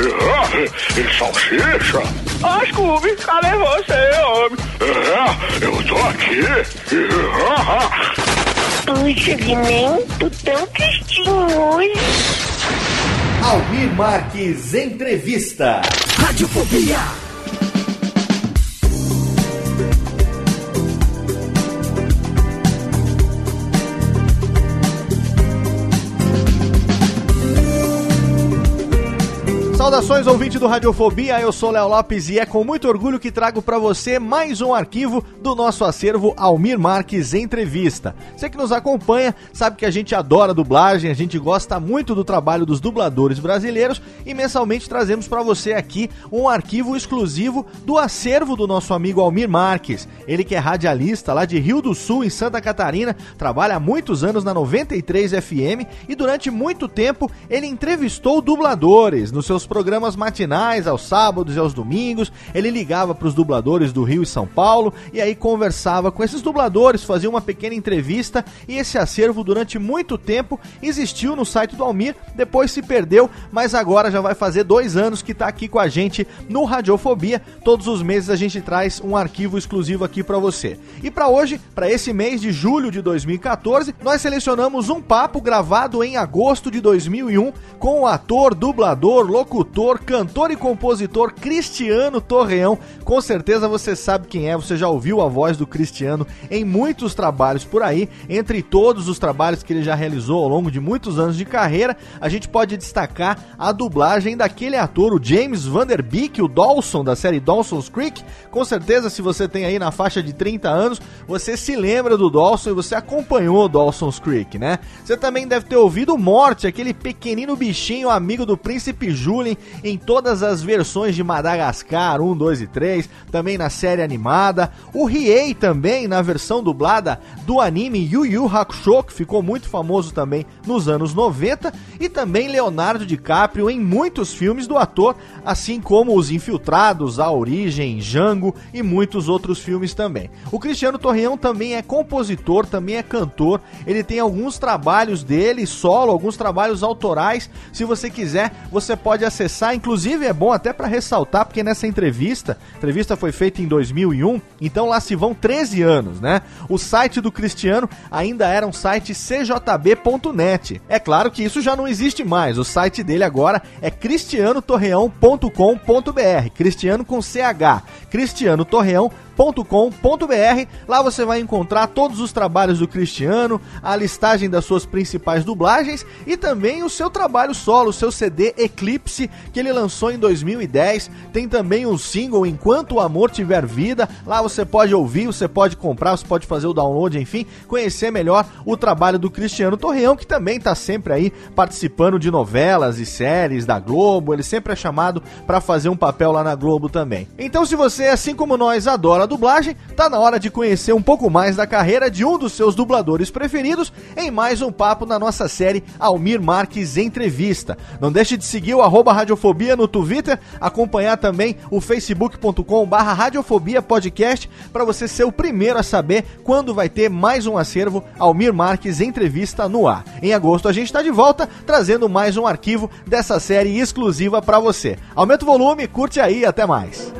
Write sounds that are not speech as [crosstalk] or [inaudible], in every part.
É, e salsicha? Ah, Scooby, cadê você, homem? É, eu tô aqui. Puxa, Guiné, tu tão tristinho hoje. Almir Marques Entrevista. Radiofobia. Saudações, ouvinte do Radiofobia, eu sou Léo Lopes e é com muito orgulho que trago para você mais um arquivo do nosso acervo Almir Marques Entrevista. Você que nos acompanha sabe que a gente adora dublagem, a gente gosta muito do trabalho dos dubladores brasileiros e mensalmente trazemos para você aqui um arquivo exclusivo do acervo do nosso amigo Almir Marques. Ele que é radialista lá de Rio do Sul, em Santa Catarina, trabalha há muitos anos na 93 FM e durante muito tempo ele entrevistou dubladores nos seus programas matinais, aos sábados e aos domingos. Ele ligava para os dubladores do Rio e São Paulo e aí conversava com esses dubladores, fazia uma pequena entrevista e esse acervo durante muito tempo existiu no site do Almir, depois se perdeu, mas agora já vai fazer dois anos que está aqui com a gente no Radiofobia. Todos os meses a gente traz um arquivo exclusivo aqui para você. E para hoje, para esse mês de julho de 2014, nós selecionamos um papo gravado em agosto de 2001 com o ator, dublador, locutor, cantor e compositor Cristiano Torreão. Com certeza você sabe quem é, você já ouviu a voz do Cristiano em muitos trabalhos por aí. Entre todos os trabalhos que ele já realizou ao longo de muitos anos de carreira, a gente pode destacar a dublagem daquele ator, o James Van Der Beek, o Dawson da série Dawson's Creek. Com certeza, se você tem aí na faixa de 30 anos, você se lembra do Dawson e você acompanhou Dawson's Creek, né? Você também deve ter ouvido Morte, aquele pequenino bichinho amigo do príncipe Julien em todas as versões de Madagascar 1, 2 e 3, também na série animada. O Riei também na versão dublada do anime Yu Yu Hakusho, que ficou muito famoso também nos anos 90, e também Leonardo DiCaprio em muitos filmes do ator, assim como Os Infiltrados, A Origem, Django e muitos outros filmes também. O Cristiano Torreão também é compositor, também é cantor, ele tem alguns trabalhos dele solo, alguns trabalhos autorais. Se você quiser, você pode acessar, inclusive é bom até para ressaltar, porque nessa entrevista, a entrevista foi feita em 2001, então lá se vão 13 anos, né? O site do Cristiano ainda era um site cjb.net. É claro que isso já não existe mais. O site dele agora é cristianotorreão.com.br. Cristiano com CH. cristianotorreão.com.br cristiano.com.br. Lá você vai encontrar todos os trabalhos do Cristiano, a listagem das suas principais dublagens e também o seu trabalho solo, o seu CD Eclipse, que ele lançou em 2010. Tem também um single Enquanto o Amor Tiver Vida. Lá você pode ouvir, você pode comprar, você pode fazer o download, enfim, conhecer melhor o trabalho do Cristiano Torreão, que também está sempre aí participando de novelas e séries da Globo. Ele sempre é chamado para fazer um papel lá na Globo também. Então, se você, assim como nós, adora dublagem, tá na hora de conhecer um pouco mais da carreira de um dos seus dubladores preferidos em mais um papo na nossa série Almir Marques Entrevista. Não deixe de seguir o arroba Radiofobia no Twitter, acompanhar também o facebook.com barra Radiofobia Podcast para você ser o primeiro a saber quando vai ter mais um acervo Almir Marques Entrevista no ar. Em agosto a gente está de volta trazendo mais um arquivo dessa série exclusiva para você. Aumenta o volume, curte aí, até mais.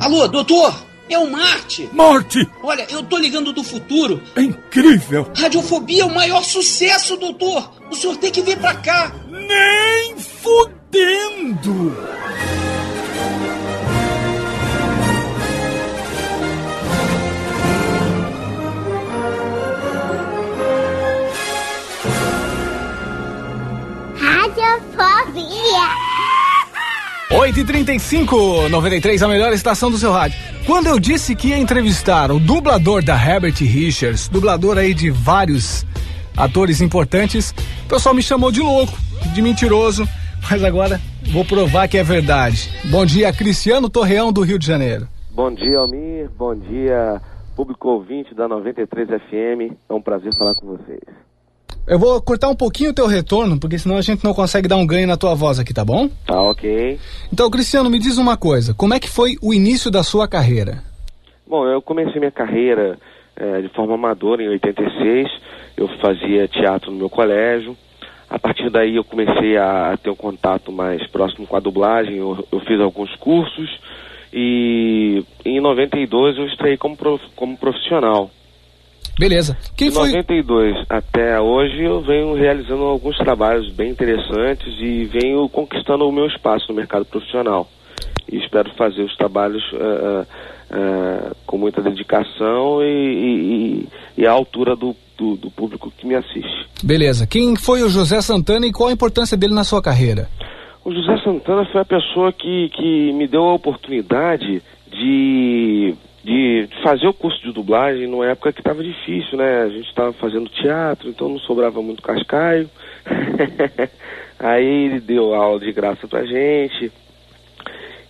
Alô, doutor? É o Marte! Marte! Olha, eu tô ligando do futuro. É incrível! Radiofobia é o maior sucesso, doutor! O senhor tem que vir pra cá! Nem fudendo! Radiofobia! 8h35, 93, a melhor estação do seu rádio. Quando eu disse que ia entrevistar o dublador da Herbert Richards, dublador aí de vários atores importantes, o pessoal me chamou de louco, de mentiroso, mas agora vou provar que é verdade. Bom dia, Cristiano Torreão do Rio de Janeiro. Bom dia, Almir. Bom dia, público ouvinte da 93 FM. É um prazer falar com vocês. Eu vou cortar um pouquinho o teu retorno, porque senão a gente não consegue dar um ganho na tua voz aqui, tá bom? Tá ok. Então, Cristiano, me diz uma coisa: como é que foi o início da sua carreira? Bom, eu comecei minha carreira é, de forma amadora em 86. Eu fazia teatro no meu colégio. A partir daí eu comecei a, ter um contato mais próximo com a dublagem. Eu, eu fiz alguns cursos e em 92 eu estreiei como, prof, como profissional. Beleza. Quem de foi? 92 até hoje eu venho realizando alguns trabalhos bem interessantes e venho conquistando o meu espaço no mercado profissional. E espero fazer os trabalhos uh, uh, com muita dedicação e, e, e à altura do, do, do, público que me assiste. Beleza. Quem foi o José Santana e qual a importância dele na sua carreira? O José Santana foi a pessoa que, que me deu a oportunidade de de fazer o curso de dublagem numa época que estava difícil, né? A gente estava fazendo teatro, então não sobrava muito cascaio. [laughs] Aí ele deu aula de graça pra gente.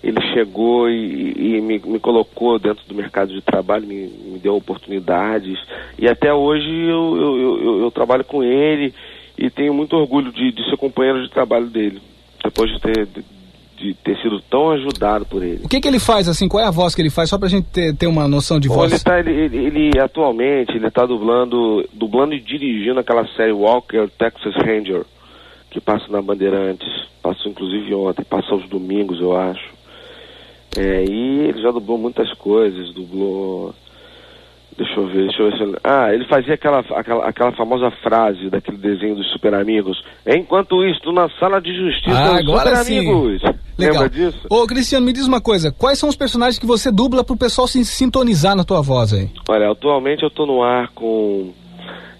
Ele chegou e, e me, me, colocou dentro do mercado de trabalho, me, me deu oportunidades. E até hoje eu, eu, eu, eu, trabalho com ele e tenho muito orgulho de, de ser companheiro de trabalho dele. Depois de ter de ter sido tão ajudado por ele. O que, que ele faz, assim, qual é a voz que ele faz, só pra gente ter, ter uma noção de Bom, voz? Ele, tá, ele, ele, ele, atualmente, ele tá dublando, dublando e dirigindo aquela série Walker Texas Ranger, que passa na Bandeirantes, passou inclusive ontem, passa aos domingos, eu acho. É, e ele já dublou muitas coisas, dublou Deixa eu ver, deixa eu ver se ele... Ah, ele fazia aquela, aquela, aquela famosa frase daquele desenho dos Super Amigos. Enquanto isso, na sala de justiça ah, dos agora Super sim. Amigos. Legal. Lembra disso? Ô, Cristiano, me diz uma coisa. Quais são os personagens que você dubla pro pessoal se sintonizar na tua voz aí? Olha, atualmente eu tô no ar com...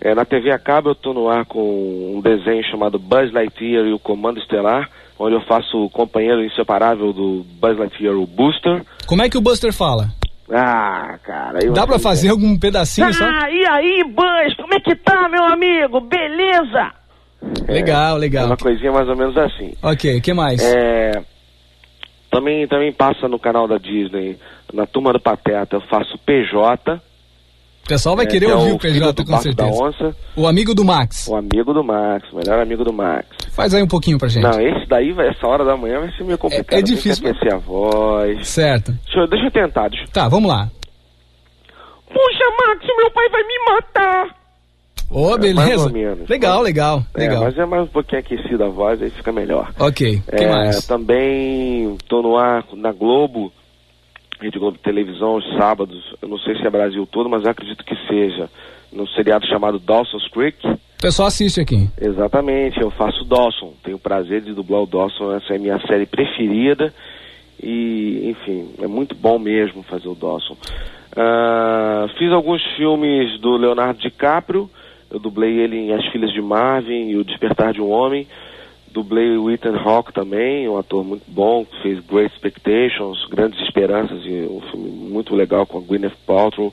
É, na TV a cabo eu tô no ar com um desenho chamado Buzz Lightyear e o Comando Estelar, onde eu faço o companheiro inseparável do Buzz Lightyear, o Booster. Como é que o Buster fala? Ah, cara. Eu Dá pra fazer algum pedacinho ah, só? e aí, Buzz, como é que tá, meu amigo? Beleza? Legal, legal. É uma coisinha mais ou menos assim. Ok, o que mais? É, também, também passa no canal da Disney, na Turma do Pateta, eu faço PJ. O pessoal vai É, querer que é ouvir o o PJ filho do com certeza. Da onça, O amigo do Max. o amigo do Max, o melhor amigo do Max. Faz aí um pouquinho pra gente. Não, esse daí, essa hora da manhã vai ser meio complicado. É- é tem que difícil, mas- a voz. Certo. Deixa eu, deixa eu tentar. Deixa... Tá, vamos lá. Puxa, Max, meu pai vai me matar. Ô, É, mais beleza. ou menos. Legal, legal, É, legal. mas é mais um pouquinho aquecida a voz, aí fica melhor. Ok, o que É, mais? Também tô no ar na Globo, Rede Globo Televisão, os sábados. Eu não sei se é Brasil todo, mas eu acredito que seja. No seriado chamado Dawson's Creek. O pessoal assiste aqui. Exatamente, eu faço Dawson. Tenho o prazer de dublar o Dawson. Essa é a minha série preferida. E, enfim, é muito bom mesmo fazer o Dawson. Ah, fiz alguns filmes do Leonardo DiCaprio. Eu dublei ele em As Filhas de Marvin e O Despertar de um Homem. Dublei o Ethan Hawke também, um ator muito bom, que fez Great Expectations, Grandes Esperanças, e um filme muito legal com a Gwyneth Paltrow,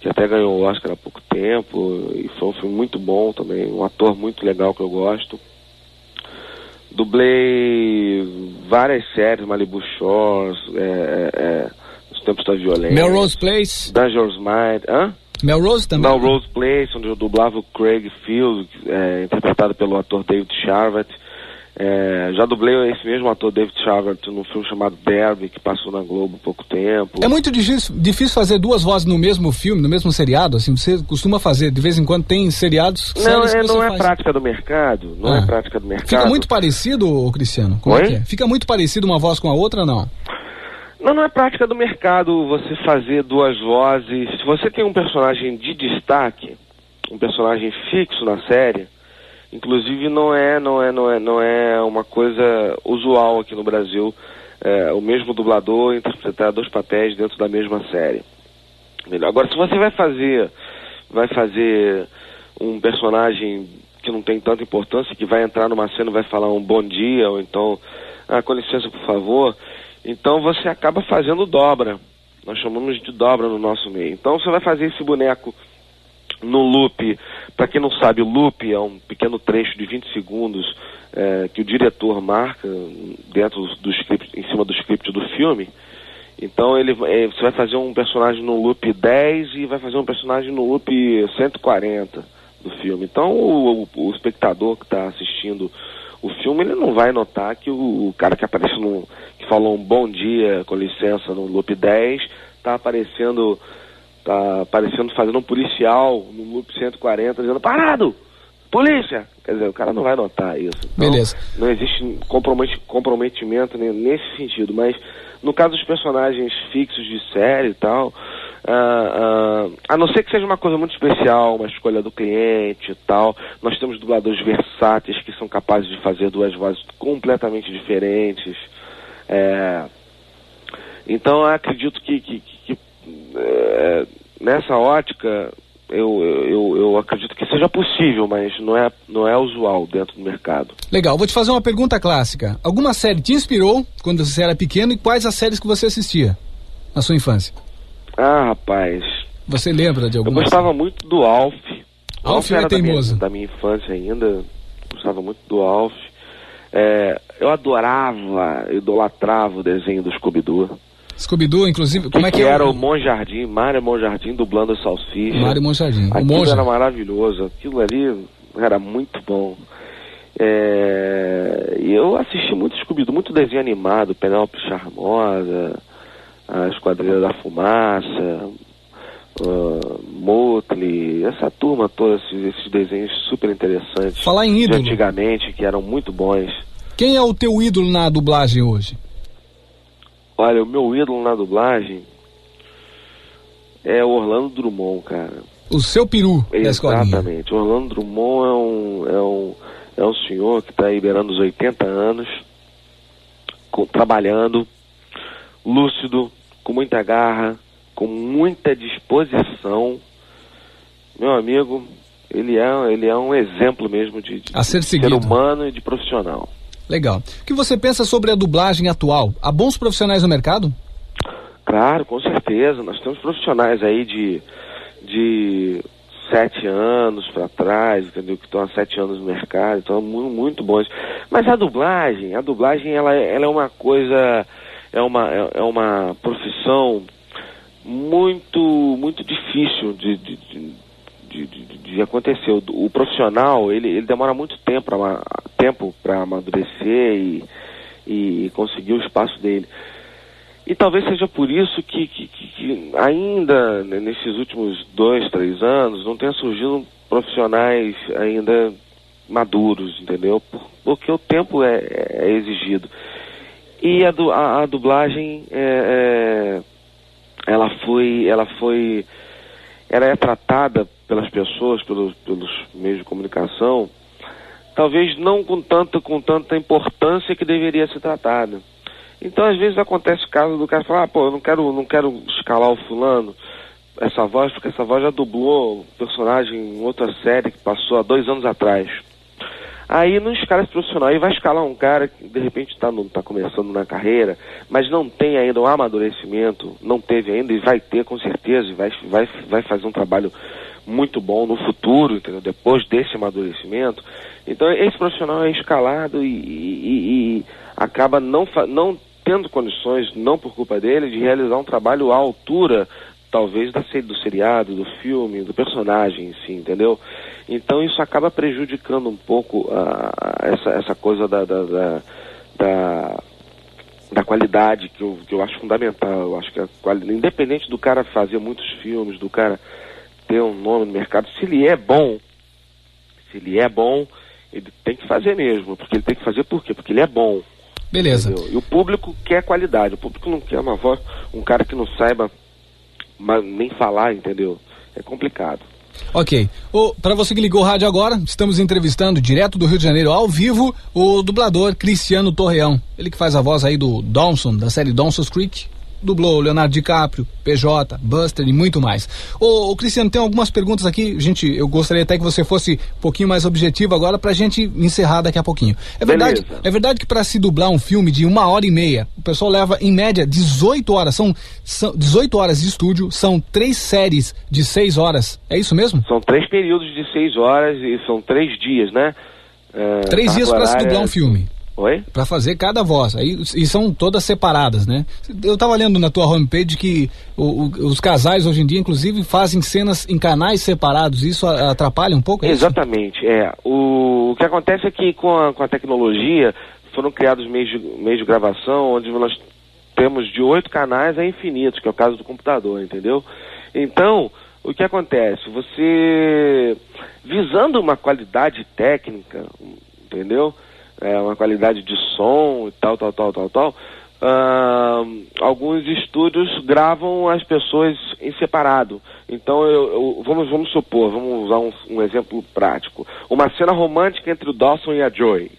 que até ganhou o Oscar há pouco tempo, e foi um filme muito bom também, um ator muito legal que eu gosto. Dublei várias séries, Malibu Shores, é, é, Os Tempos da Violência. Melrose Place. Dangerous Mind, hã? Melrose também. Melrose Place, onde eu dublava o Craig Field, é, interpretado pelo ator David Charvet. É, já dublei esse mesmo ator, David Chavert, num filme chamado Derby, que passou na Globo há pouco tempo. É muito difícil, difícil fazer duas vozes no mesmo filme, no mesmo seriado, assim, você costuma fazer, de vez em quando tem seriados... Não, é, não é faz. prática do mercado, não Ah. é prática do mercado. Fica muito parecido, Cristiano? Como é que é? Fica muito parecido uma voz com a outra, não? Não, não é prática do mercado você fazer duas vozes. Se você tem um personagem de destaque, um personagem fixo na série, inclusive não é, não é, não é, não é uma coisa usual aqui no Brasil é, o mesmo dublador interpretar dois papéis dentro da mesma série. Agora, se você vai fazer, vai fazer um personagem que não tem tanta importância, que vai entrar numa cena vai falar um bom dia, ou então, ah, com licença, por favor, então você acaba fazendo dobra. Nós chamamos de dobra no nosso meio. Então você vai fazer esse boneco no loop. Para quem não sabe, o loop é um pequeno trecho de 20 segundos eh, que o diretor marca dentro do script, em cima do script do filme. Então ele, eh, você vai fazer um personagem no loop 10 e vai fazer um personagem no loop 140 do filme. Então o, o- o espectador que está assistindo o filme ele não vai notar que o, o cara que aparece no que falou um bom dia com licença no loop 10 está aparecendo tá aparecendo fazendo um policial no loop 140 dizendo parado! Polícia! Quer dizer o cara não vai notar isso. Então, Beleza. não existe comprometi- comprometimento ne- nesse sentido mas no caso dos personagens fixos de série e tal ah, a não ser que seja uma coisa muito especial, uma escolha do cliente e tal, nós temos dubladores versáteis que são capazes de fazer duas vozes completamente diferentes. É, então acredito que, que- que- que, é, nessa ótica eu, eu, eu acredito que seja possível, mas não é, não é usual dentro do mercado. Legal, vou te fazer uma pergunta clássica. Alguma série te inspirou quando você era pequeno e quais as séries que você assistia na sua infância? Ah, rapaz, Você lembra de eu alguma? gostava muito do Alf. O Alf é era da minha, teimoso. da minha infância ainda, gostava muito do Alf. É, eu adorava, idolatrava o desenho do Scooby-Doo. Scooby-Doo, inclusive, Que como é que, que era o Monjardim, Mário Monjardim dublando Salsicha. Mário Monjardim? Aquilo Monja. era maravilhoso, aquilo ali era muito bom. É, eu assisti muito Scooby-Doo, muito desenho animado, Penélope Charmosa, a Esquadrilha da Fumaça, uh, Motley, essa turma toda, esses, esses desenhos super interessantes. Falar em ídolo. antigamente, que eram muito bons. Quem é o teu ídolo na dublagem hoje? Olha, o meu ídolo na dublagem é o Orlando Drummond, cara. O seu peru. Exatamente. Orlando Drummond é um, é um, é um senhor que está aí beirando os 80 anos, co- trabalhando, lúcido, com muita garra, com muita disposição. Meu amigo, ele é, ele é um exemplo mesmo de, de A ser seguido. humano e de profissional. Legal. O que você pensa sobre a dublagem atual? Há bons profissionais no mercado? Claro, com certeza. Nós temos profissionais aí de, de sete anos para trás, entendeu? Que estão há sete anos no mercado, então muito, muito bons. Mas a dublagem, a dublagem ela, é- ela é uma coisa, é uma, é, é uma profissão muito, muito difícil de, de, de, de, acontecer. O, o profissional, ele, ele demora muito tempo para tempo amadurecer e, e conseguir o espaço dele. E talvez seja por isso que, que, que- ainda nesses últimos dois, três anos não tenha surgido profissionais ainda maduros, entendeu? Por- Porque o tempo é, é exigido. E a, du- a- a dublagem, é, é, ela foi, ela foi, ela é tratada pelas pessoas, pelos, pelos meios de comunicação, talvez não com tanta, com tanta importância que deveria ser tratada. Então, às vezes acontece o caso do cara falar, ah, pô, eu não quero, não quero escalar o fulano, essa voz, porque essa voz já dublou o personagem em outra série que passou há dois anos atrás. Aí não escala esse profissional, aí vai escalar um cara que de repente está tá começando na carreira, mas não tem ainda o amadurecimento, não teve ainda e vai ter com certeza, e vai, vai, vai fazer um trabalho muito bom no futuro, entendeu? depois desse amadurecimento. Então esse profissional é escalado e, e- e acaba não, não tendo condições, não por culpa dele, de realizar um trabalho à altura talvez da do seriado, do filme, do personagem em si, entendeu? Então isso acaba prejudicando um pouco uh, essa, essa coisa da, da, da, da, da qualidade que eu, que eu acho fundamental. Eu acho que a independente do cara fazer muitos filmes, do cara ter um nome no mercado, se ele é bom, se ele é bom, ele tem que fazer mesmo, porque ele tem que fazer por quê? Porque ele é bom. Beleza. entendeu? E o público quer qualidade, o público não quer uma voz, um cara que não saiba ma- nem falar, entendeu? É complicado. Ok. Para você que ligou o rádio agora, estamos entrevistando direto do Rio de Janeiro ao vivo o dublador Cristiano Torreão. Ele que faz a voz aí do Dawson, da série Dawson's Creek. Dublou Leonardo DiCaprio, PJ, Buster e muito mais. Ô, ô, Cristiano, tem algumas perguntas aqui. Gente, eu gostaria até que você fosse um pouquinho mais objetivo agora pra gente encerrar daqui a pouquinho. É verdade, Beleza. é verdade que para se dublar um filme de uma hora e meia, o pessoal leva em média 18 horas. São, são 18 horas de estúdio, são três séries de seis horas. É isso mesmo? São três períodos de seis horas e são três dias, né? É, Três dias para se dublar um filme. Oi? Pra fazer cada voz. Aí, e são todas separadas, né? Eu tava lendo na tua homepage que o- o- os casais hoje em dia, inclusive, fazem cenas em canais separados. Isso atrapalha um pouco? é isso? Exatamente, é. O, o que acontece é que com a, com a tecnologia foram criados meios de, meios de gravação onde nós temos de oito canais a infinitos, que é o caso do computador, entendeu? Então, o que acontece? Você, visando uma qualidade técnica, entendeu? É, uma qualidade de som e tal, tal, tal, tal, tal, ah, alguns estúdios gravam as pessoas em separado. Então, eu, eu- vamos, vamos supor, vamos usar um, um exemplo prático. Uma cena romântica entre o Dawson e a Joy.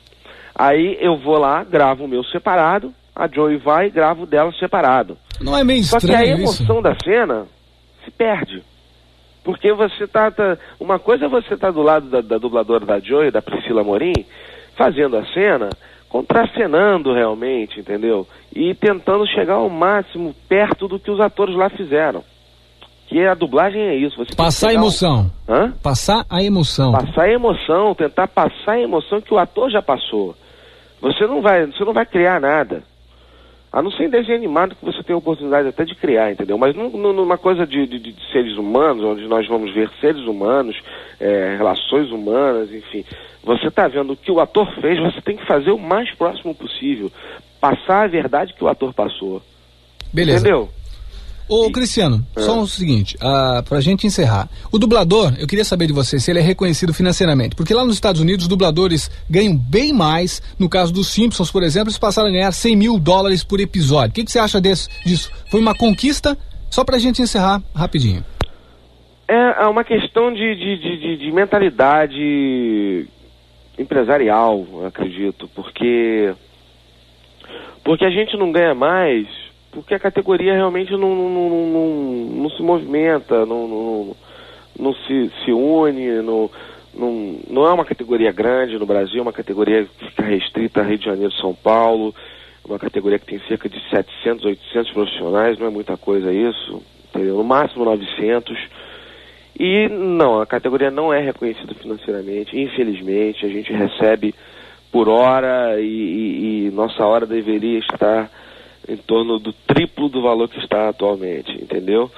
Aí eu vou lá, gravo o meu separado, a Joy vai e gravo o dela separado. Não é meio Só que a estranho isso? emoção da cena se perde. Porque você tá, tá- Uma coisa é você tá do lado da, da dubladora da Joy, da Priscila Morim, fazendo a cena, contracenando realmente, entendeu? E tentando chegar ao máximo perto do que os atores lá fizeram. Que a dublagem é isso. Você Passar a pegar um- emoção. Hã? Passar a emoção. Passar a emoção, tentar passar a emoção que o ator já passou. Você não vai, você não vai criar nada. A não ser em desenho animado que você tem a oportunidade até de criar, entendeu? Mas num- num- numa coisa de, de- de seres humanos, onde nós vamos ver seres humanos, é, relações humanas, enfim. Você está vendo o que o ator fez, você tem que fazer o mais próximo possível. Passar a verdade que o ator passou. Beleza. Entendeu? Ô, Cristiano, só o seguinte, ah, pra gente encerrar. O dublador, eu queria saber de você se ele é reconhecido financeiramente. Porque lá nos Estados Unidos, os dubladores ganham bem mais. No caso dos Simpsons, por exemplo, eles passaram a ganhar 100 mil dólares por episódio. O que, que você acha desse, disso? Foi uma conquista? Só pra gente encerrar rapidinho. É, é uma questão de, de, de, de- de mentalidade empresarial, acredito, porque porque a gente não ganha mais, porque a categoria realmente não, não, não, não, se movimenta, não, não, não se, se une, não, não, não é uma categoria grande no Brasil, é uma categoria que fica restrita a Rio de Janeiro São Paulo, uma categoria que tem cerca de 700, 800 profissionais, não é muita coisa isso, entendeu? no máximo 900. E não, a categoria não é reconhecida financeiramente, infelizmente, a gente recebe por hora e, e- e nossa hora deveria estar em torno do triplo do valor que está atualmente, entendeu?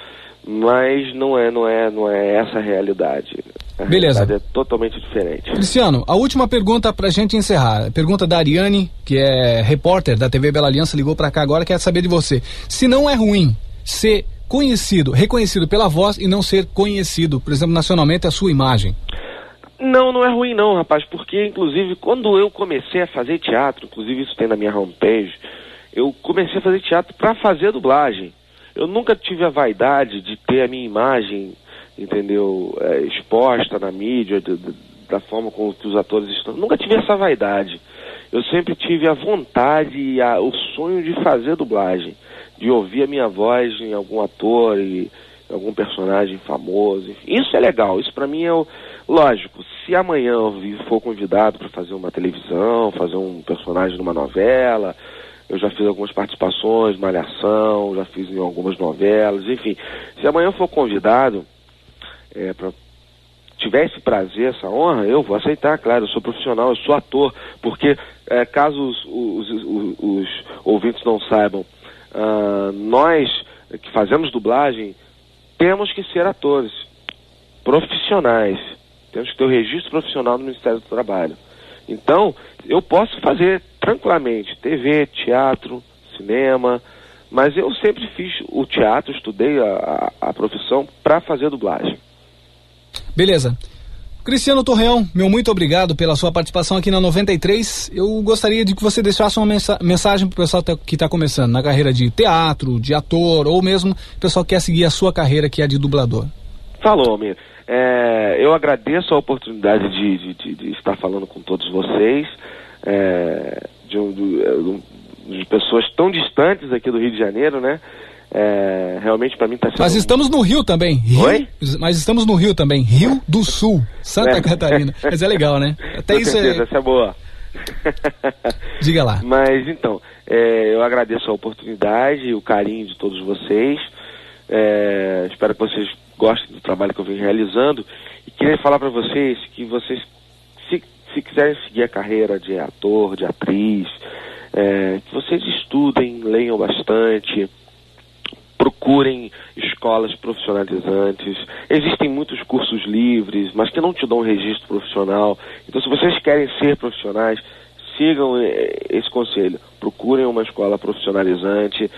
Mas não é, não é, não é essa a realidade. A Beleza. realidade é totalmente diferente. Cristiano, a última pergunta pra gente encerrar. Pergunta da Ariane, que é repórter da TV Bela Aliança, ligou pra cá agora, quer saber de você. Se não é ruim ser conhecido, reconhecido pela voz e não ser conhecido, por exemplo, nacionalmente, a sua imagem. Não, não é ruim não, rapaz, porque inclusive quando eu comecei a fazer teatro, inclusive isso tem na minha homepage, eu comecei a fazer teatro para fazer dublagem. Eu nunca tive a vaidade de ter a minha imagem, entendeu, é, exposta na mídia, de- de- da forma como que os atores estão. Nunca tive essa vaidade. Eu sempre tive a vontade e a- o sonho de fazer dublagem, de ouvir a minha voz em algum ator e algum personagem famoso. Isso é legal, isso pra mim é o lógico. Se amanhã eu for convidado para fazer uma televisão, fazer um personagem numa novela, eu já fiz algumas participações, malhação, já fiz em algumas novelas, enfim. Se amanhã for convidado é, para tiver esse prazer, essa honra, eu vou aceitar, claro, eu sou profissional, eu sou ator, porque é, caso os, os, os- os ouvintes não saibam, ah, nós que fazemos dublagem temos que ser atores profissionais. Temos que ter o registro profissional do Ministério do Trabalho. Então, eu posso fazer tranquilamente TV, teatro, cinema, mas eu sempre fiz o teatro, estudei a, a, a profissão para fazer dublagem. Beleza. Cristiano Torreão, meu muito obrigado pela sua participação aqui na 93. Eu gostaria de que você deixasse uma mensa mensagem para o pessoal que está começando na carreira de teatro, de ator, ou mesmo o pessoal que quer seguir a sua carreira, que é de dublador. Falou, Amir. É, eu agradeço a oportunidade de, de, de, de, estar falando com todos vocês, é, de, de, pessoas tão distantes aqui do Rio de Janeiro, né? É, realmente para mim está sendo. Mas estamos no Rio também. Rio, Oi? Mas estamos no Rio também. Rio do Sul, Santa é. Catarina. [laughs] Mas é legal, né? Até Com isso certeza, é. Essa é boa. [laughs] Diga lá. Mas então, é, eu agradeço a oportunidade, o carinho de todos vocês. É, espero que vocês gostem do trabalho que eu venho realizando. E queria falar para vocês que vocês, se, se quiserem seguir a carreira de ator, de atriz, é, que vocês estudem, leiam bastante procurem escolas profissionalizantes. Existem muitos cursos livres, mas que não te dão um registro profissional. Então, se vocês querem ser profissionais, sigam eh, esse conselho. Procurem uma escola profissionalizante,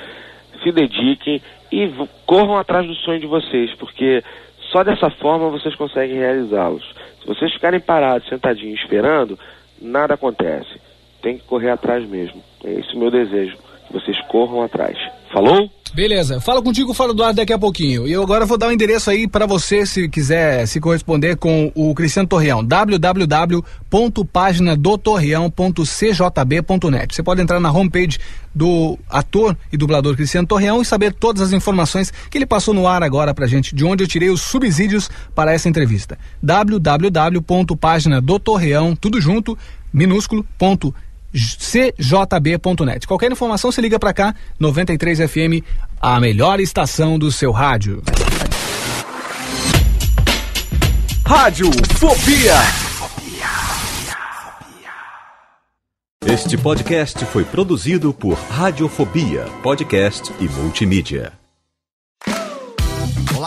se dediquem e corram atrás do sonho de vocês, porque só dessa forma vocês conseguem realizá-los. Se vocês ficarem parados, sentadinhos, esperando, nada acontece. Tem que correr atrás mesmo. É esse o meu desejo, que vocês corram atrás. Falou? Beleza, fala contigo, fala do ar daqui a pouquinho. E eu agora vou dar o um endereço aí para você, se quiser se corresponder com o Cristiano Torreão, www.paginadotorreão.cjb.net. Você pode entrar na homepage do ator e dublador Cristiano Torreão e saber todas as informações que ele passou no ar agora pra gente, de onde eu tirei os subsídios para essa entrevista. www.paginadotorreão, tudo junto, minúsculo, ponto cjb.net. Qualquer informação se liga para cá, 93 FM, a melhor estação do seu rádio. Rádio Fobia. Este podcast foi produzido por Radiofobia, podcast e multimídia.